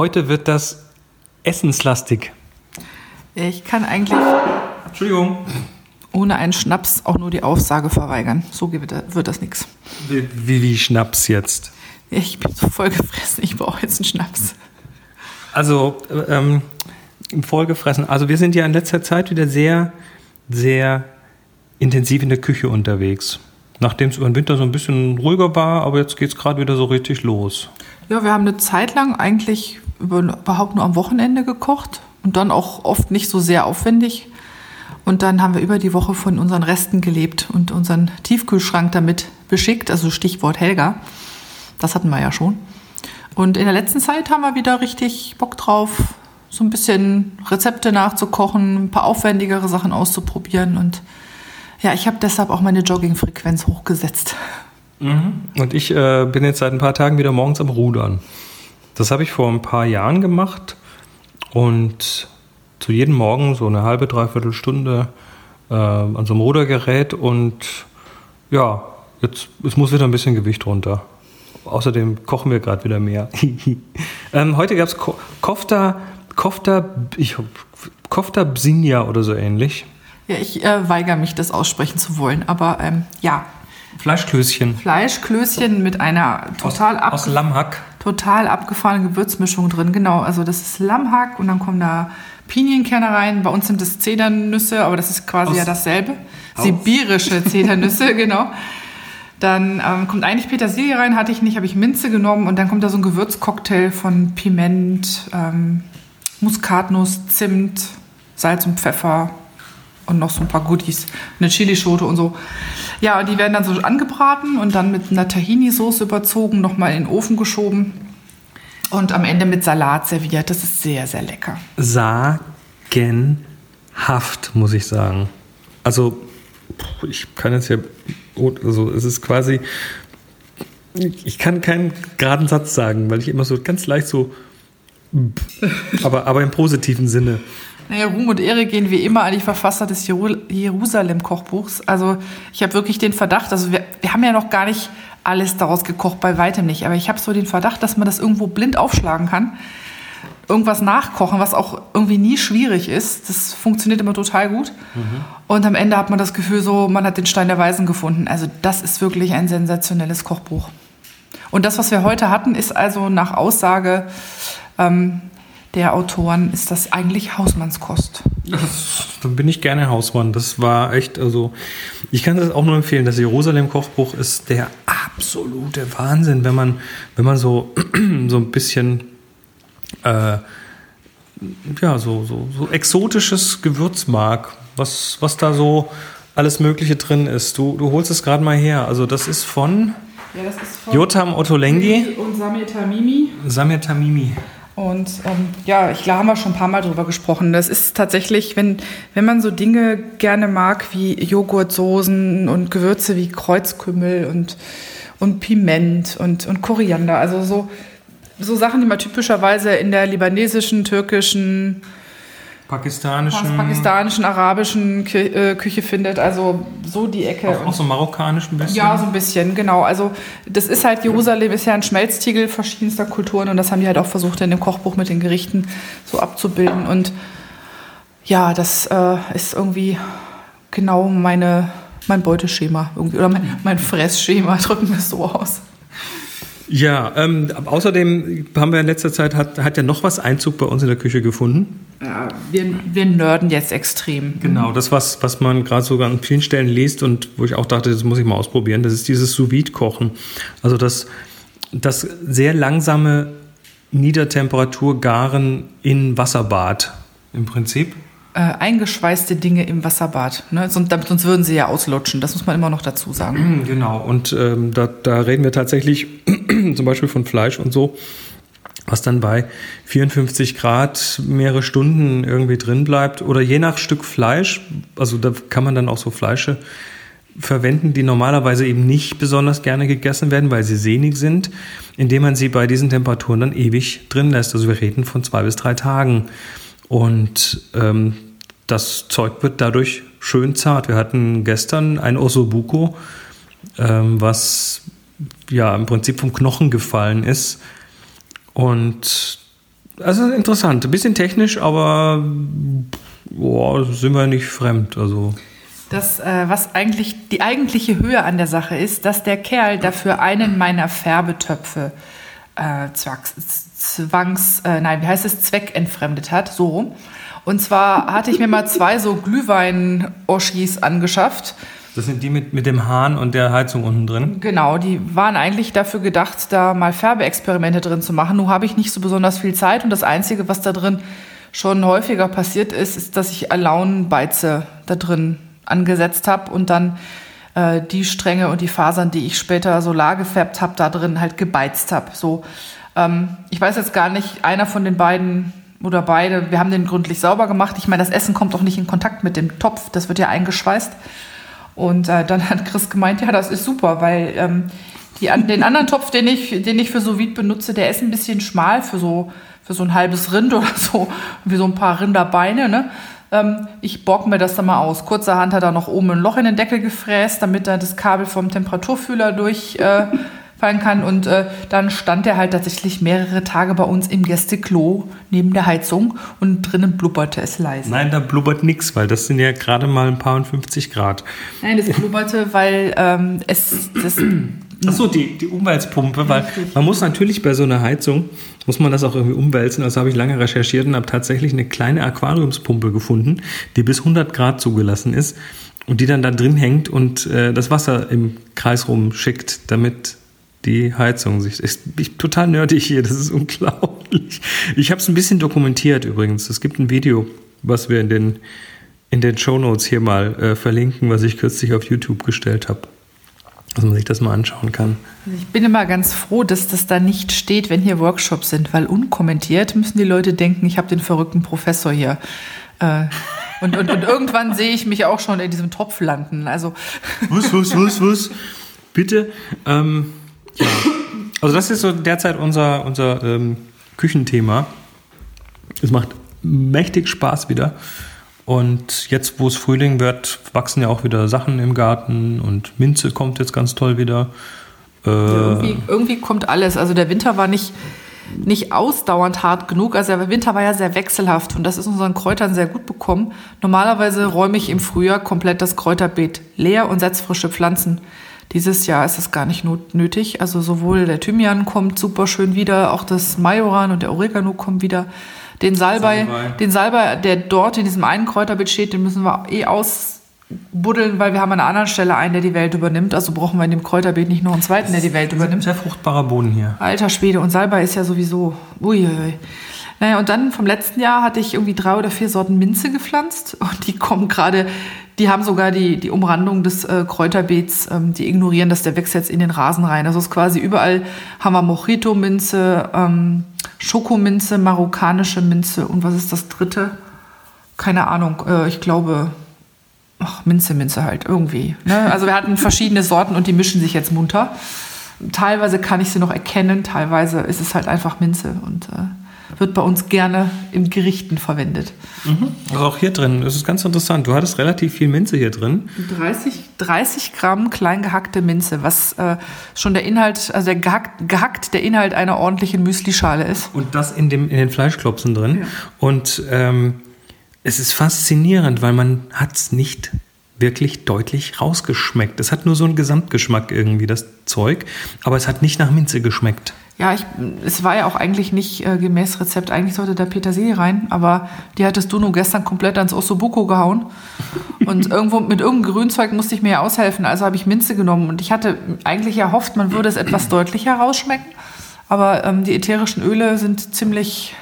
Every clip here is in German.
Heute wird das essenslastig. Ich kann eigentlich Entschuldigung. ohne einen Schnaps auch nur die Aussage verweigern. So wird das, nichts. Wie, wie, wie Schnaps jetzt? Ich bin so voll gefressen, ich brauche jetzt einen Schnaps. Also, ähm, vollgefressen. Also wir sind ja in letzter Zeit wieder sehr, sehr intensiv in der Küche unterwegs. Nachdem es über den Winter so ein bisschen ruhiger war, aber jetzt geht es gerade wieder so richtig los. Ja, wir haben eine Zeit lang eigentlich überhaupt nur am Wochenende gekocht und dann auch oft nicht so sehr aufwendig. Und dann haben wir über die Woche von unseren Resten gelebt und unseren Tiefkühlschrank damit beschickt, also Stichwort Helga. Das hatten wir ja schon. Und in der letzten Zeit haben wir wieder richtig Bock drauf, so ein bisschen Rezepte nachzukochen, ein paar aufwendigere Sachen auszuprobieren. Und ja, ich habe deshalb auch meine Joggingfrequenz hochgesetzt. Und ich äh, bin jetzt seit ein paar Tagen wieder morgens am Rudern. Das habe ich vor ein paar Jahren gemacht und zu jedem Morgen so eine halbe, dreiviertel Stunde äh, an so einem Rudergerät und ja, jetzt es muss wieder ein bisschen Gewicht runter. Außerdem kochen wir gerade wieder mehr. ähm, heute gab es Ko Kofta, Kofta, ich, Kofta Bsinja oder so ähnlich. Ja, ich äh, weigere mich, das aussprechen zu wollen. Aber ähm, ja, Fleischklößchen Fleischklößchen mit einer total, ab, aus Lammhack. Total abgefahrenen Gewürzmischung drin. Genau, also das ist Lammhack und dann kommen da Pinienkerne rein. Bei uns sind es Zedernüsse, aber das ist quasi Aus- ja dasselbe. aus- Sibirische Zedernüsse, genau. Dann ähm, kommt eigentlich Petersilie rein, hatte ich nicht, habe ich Minze genommen und dann kommt da so ein Gewürzcocktail von Piment, ähm, Muskatnuss, Zimt, Salz und Pfeffer und noch so ein paar Goodies, eine Chilischote und so. Ja, die werden dann so angebraten und dann mit einer Tahini-Soße überzogen, nochmal in den Ofen geschoben und am Ende mit Salat serviert. Das ist sehr, sehr lecker. sagenhaft, muss ich sagen. Also, ich kann jetzt ja, also es ist quasi, ich kann keinen geraden Satz sagen, weil ich immer so ganz leicht so, aber, aber im positiven Sinne. Naja, Ruhm und Ehre gehen wie immer an die Verfasser des Jeru- Jerusalem-Kochbuchs. Also ich habe wirklich den Verdacht, also wir, wir haben ja noch gar nicht alles daraus gekocht, bei weitem nicht, aber ich habe so den Verdacht, dass man das irgendwo blind aufschlagen kann, irgendwas nachkochen, was auch irgendwie nie schwierig ist. Das funktioniert immer total gut. Und am Ende hat man das Gefühl so, man hat den Stein der Weisen gefunden. Also das ist wirklich ein sensationelles Kochbuch. Und das, was wir heute hatten, ist also nach Aussage ähm, der Autoren, ist das eigentlich Hausmannskost. Dann bin ich gerne Hausmann. Das war echt, also ich kann das auch nur empfehlen. Das Jerusalem-Kochbuch ist der absolute Wahnsinn, wenn man, wenn man so, so ein bisschen äh, ja, so, so, so exotisches Gewürz mag, was, was da so alles Mögliche drin ist. Du, du holst es gerade mal her. Also das ist von Ja, das ist von Jotam Ottolenghi, und Samir Tamimi. Samir Tamimi. Und ähm, ja, ich glaube, haben wir schon ein paar Mal drüber gesprochen. Das ist tatsächlich, wenn, wenn man so Dinge gerne mag wie Joghurtsoßen und Gewürze wie Kreuzkümmel und, und Piment und, und Koriander, also so, so Sachen, die man typischerweise in der libanesischen, türkischen, Pakistanischen. pakistanischen, arabischen äh, Küche findet. Also so die Ecke. Auch, auch so marokkanisch ein bisschen. Ja, so ein bisschen, genau. Also das ist halt, Jerusalem ist ja ein Schmelztiegel verschiedenster Kulturen und das haben die halt auch versucht in dem Kochbuch mit den Gerichten so abzubilden. Und ja, das äh, ist irgendwie genau meine, mein Beuteschema irgendwie oder mein, mein Fressschema, drücken wir es so aus. Ja, ähm, außerdem haben wir in letzter Zeit, hat, hat ja noch was Einzug bei uns in der Küche gefunden. Ja, wir, wir nörden jetzt extrem. Genau, das, was, was man gerade sogar an vielen Stellen liest und wo ich auch dachte, das muss ich mal ausprobieren, das ist dieses sous kochen Also das, das sehr langsame Niedertemperaturgaren in Wasserbad im Prinzip. Äh, eingeschweißte Dinge im Wasserbad. Ne? Sonst, sonst würden sie ja auslutschen. Das muss man immer noch dazu sagen. Genau, und ähm, da, da reden wir tatsächlich zum Beispiel von Fleisch und so, was dann bei 54 Grad mehrere Stunden irgendwie drin bleibt. Oder je nach Stück Fleisch, also da kann man dann auch so Fleische verwenden, die normalerweise eben nicht besonders gerne gegessen werden, weil sie sehnig sind, indem man sie bei diesen Temperaturen dann ewig drin lässt. Also wir reden von zwei bis drei Tagen. Und ähm, das Zeug wird dadurch schön zart. Wir hatten gestern ein Ossobuco, ähm, was ja im Prinzip vom Knochen gefallen ist und also interessant. Ein bisschen technisch, aber boah, sind wir nicht fremd. Also. Das, äh, was eigentlich die eigentliche Höhe an der Sache ist, dass der Kerl dafür einen meiner Färbetöpfe äh, zwangs, zwangs äh, nein, wie heißt es, zweckentfremdet hat, so rum. Und zwar hatte ich mir mal zwei so Glühwein-Oschis angeschafft. Das sind die mit, mit dem Hahn und der Heizung unten drin? Genau, die waren eigentlich dafür gedacht, da mal Färbeexperimente drin zu machen. Nun habe ich nicht so besonders viel Zeit und das Einzige, was da drin schon häufiger passiert ist, ist, dass ich Alaunbeize da drin angesetzt habe und dann äh, die Stränge und die Fasern, die ich später solar gefärbt habe, da drin halt gebeizt habe. So, ähm, ich weiß jetzt gar nicht, einer von den beiden oder beide, wir haben den gründlich sauber gemacht. Ich meine, das Essen kommt auch nicht in Kontakt mit dem Topf, das wird ja eingeschweißt. Und äh, dann hat Chris gemeint, ja, das ist super, weil ähm, die, den anderen Topf, den ich, den ich für so Vide benutze, der ist ein bisschen schmal für so, für so ein halbes Rind oder so, wie so ein paar Rinderbeine. Ne? Ähm, ich bock mir das dann mal aus. Kurzerhand hat er noch oben ein Loch in den Deckel gefräst, damit er das Kabel vom Temperaturfühler durchfallen äh, kann. Und äh, dann stand er halt tatsächlich mehrere Tage bei uns im Gästeklo neben der Heizung und drinnen blubberte es leise. Nein, da blubbert nichts, weil das sind ja gerade mal ein paar und 50 Grad. Nein, das blubberte, weil ähm, es das Achso, die, die Umwälzpumpe, weil man muss natürlich bei so einer Heizung, muss man das auch irgendwie umwälzen. Also habe ich lange recherchiert und habe tatsächlich eine kleine Aquariumspumpe gefunden, die bis 100 Grad zugelassen ist und die dann da drin hängt und äh, das Wasser im Kreis rumschickt, damit die Heizung sich. Ich, ich total nerdig hier, das ist unglaublich. Ich habe es ein bisschen dokumentiert übrigens. Es gibt ein Video, was wir in den in den Show Notes hier mal äh, verlinken, was ich kürzlich auf YouTube gestellt habe dass man sich das mal anschauen kann. Also ich bin immer ganz froh, dass das da nicht steht, wenn hier Workshops sind, weil unkommentiert müssen die Leute denken, ich habe den verrückten Professor hier. Äh, und, und, und irgendwann sehe ich mich auch schon in diesem Topf landen. Also was, was, was, was? Bitte. Ähm, ja. Also das ist so derzeit unser, unser ähm, Küchenthema. Es macht mächtig Spaß wieder. Und jetzt, wo es Frühling wird, wachsen ja auch wieder Sachen im Garten und Minze kommt jetzt ganz toll wieder. Äh irgendwie, irgendwie, kommt alles. Also der Winter war nicht, nicht ausdauernd hart genug. Also der Winter war ja sehr wechselhaft und das ist unseren Kräutern sehr gut bekommen. Normalerweise räume ich im Frühjahr komplett das Kräuterbeet leer und setze frische Pflanzen. Dieses Jahr ist es gar nicht nötig. Also sowohl der Thymian kommt super schön wieder, auch das Majoran und der Oregano kommen wieder. Den Salbei, Salbei, den Salbei, der dort in diesem einen Kräuterbeet steht, den müssen wir eh ausbuddeln, weil wir haben an einer anderen Stelle einen, der die Welt übernimmt. Also brauchen wir in dem Kräuterbeet nicht noch einen zweiten, der die Welt übernimmt. Sehr fruchtbarer Boden hier. Alter Schwede. Und Salbei ist ja sowieso, uiuiui. Naja, und dann vom letzten Jahr hatte ich irgendwie drei oder vier Sorten Minze gepflanzt und die kommen gerade, die haben sogar die, die Umrandung des äh, Kräuterbeets, ähm, die ignorieren das, der wächst jetzt in den Rasen rein. Also es ist quasi überall haben wir Mojito-Minze, ähm, Schokominze, marokkanische Minze und was ist das dritte? Keine Ahnung, äh, ich glaube, ach, Minze, Minze halt, irgendwie. Ne? Also wir hatten verschiedene Sorten und die mischen sich jetzt munter. Teilweise kann ich sie noch erkennen, teilweise ist es halt einfach Minze und äh, wird bei uns gerne im Gerichten verwendet. Mhm. Also auch hier drin, das ist ganz interessant. Du hattest relativ viel Minze hier drin. 30, 30 Gramm klein gehackte Minze, was äh, schon der Inhalt, also der gehackt, gehackt der Inhalt einer ordentlichen Müslischale ist. Und das in, dem, in den Fleischklopsen drin. Ja. Und ähm, es ist faszinierend, weil man hat es nicht wirklich deutlich rausgeschmeckt. Es hat nur so einen Gesamtgeschmack irgendwie, das Zeug, aber es hat nicht nach Minze geschmeckt. Ja, ich, es war ja auch eigentlich nicht äh, gemäß Rezept. Eigentlich sollte da Petersilie rein, aber die hattest du nur gestern komplett ans Ossobuco gehauen. Und irgendwo mit irgendeinem Grünzeug musste ich mir ja aushelfen, also habe ich Minze genommen. Und ich hatte eigentlich erhofft, man würde es etwas deutlicher rausschmecken. Aber ähm, die ätherischen Öle sind ziemlich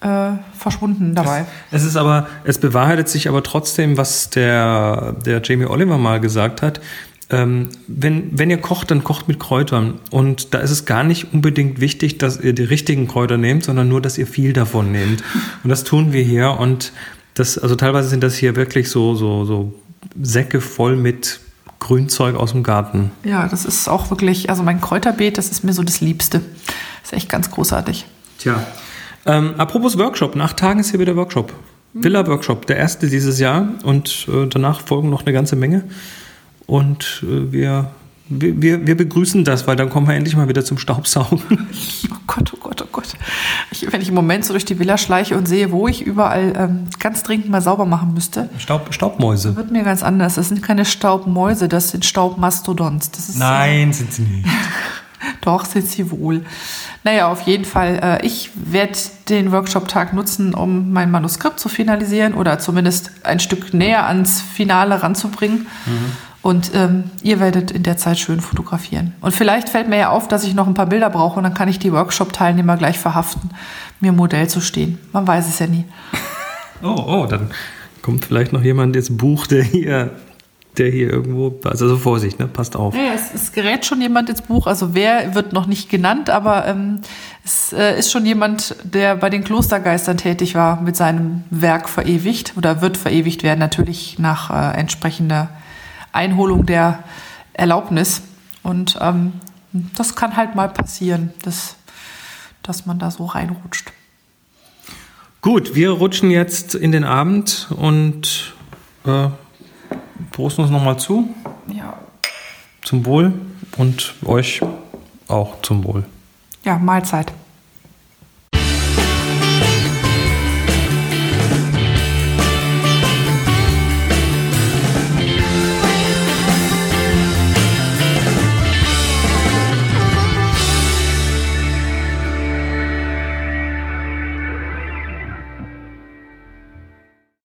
äh, verschwunden dabei. Es, es, ist aber, es bewahrheitet sich aber trotzdem, was der, der Jamie Oliver mal gesagt hat. Ähm, wenn, wenn ihr kocht, dann kocht mit Kräutern. Und da ist es gar nicht unbedingt wichtig, dass ihr die richtigen Kräuter nehmt, sondern nur, dass ihr viel davon nehmt. Und das tun wir hier. Und das, also teilweise sind das hier wirklich so, so, so Säcke voll mit Grünzeug aus dem Garten. Ja, das ist auch wirklich, also mein Kräuterbeet, das ist mir so das Liebste. Das ist echt ganz großartig. Tja. Ähm, apropos Workshop, nach Tagen ist hier wieder Workshop. Villa-Workshop, der erste dieses Jahr und äh, danach folgen noch eine ganze Menge. Und äh, wir, wir, wir begrüßen das, weil dann kommen wir endlich mal wieder zum Staubsaugen. Oh Gott, oh Gott, oh Gott. Ich, wenn ich im Moment so durch die Villa schleiche und sehe, wo ich überall ähm, ganz dringend mal sauber machen müsste. Staub, Staubmäuse. Wird mir ganz anders. Das sind keine Staubmäuse, das sind Staubmastodons. Das ist, Nein, sind sie nicht. Doch, sind sie wohl. Naja, auf jeden Fall. Äh, ich werde den Workshop-Tag nutzen, um mein Manuskript zu finalisieren oder zumindest ein Stück näher ans Finale ranzubringen. Mhm. Und ähm, ihr werdet in der Zeit schön fotografieren. Und vielleicht fällt mir ja auf, dass ich noch ein paar Bilder brauche und dann kann ich die Workshop-Teilnehmer gleich verhaften, mir Modell zu stehen. Man weiß es ja nie. Oh, oh, dann kommt vielleicht noch jemand ins Buch, der hier, der hier irgendwo, also Vorsicht, ne? passt auf. Ja, es, es gerät schon jemand ins Buch, also wer wird noch nicht genannt, aber ähm, es äh, ist schon jemand, der bei den Klostergeistern tätig war, mit seinem Werk verewigt oder wird verewigt werden, natürlich nach äh, entsprechender Einholung der Erlaubnis. Und ähm, das kann halt mal passieren, dass, dass man da so reinrutscht. Gut, wir rutschen jetzt in den Abend und äh, prosten uns nochmal zu. Ja. Zum Wohl und euch auch zum Wohl. Ja, Mahlzeit.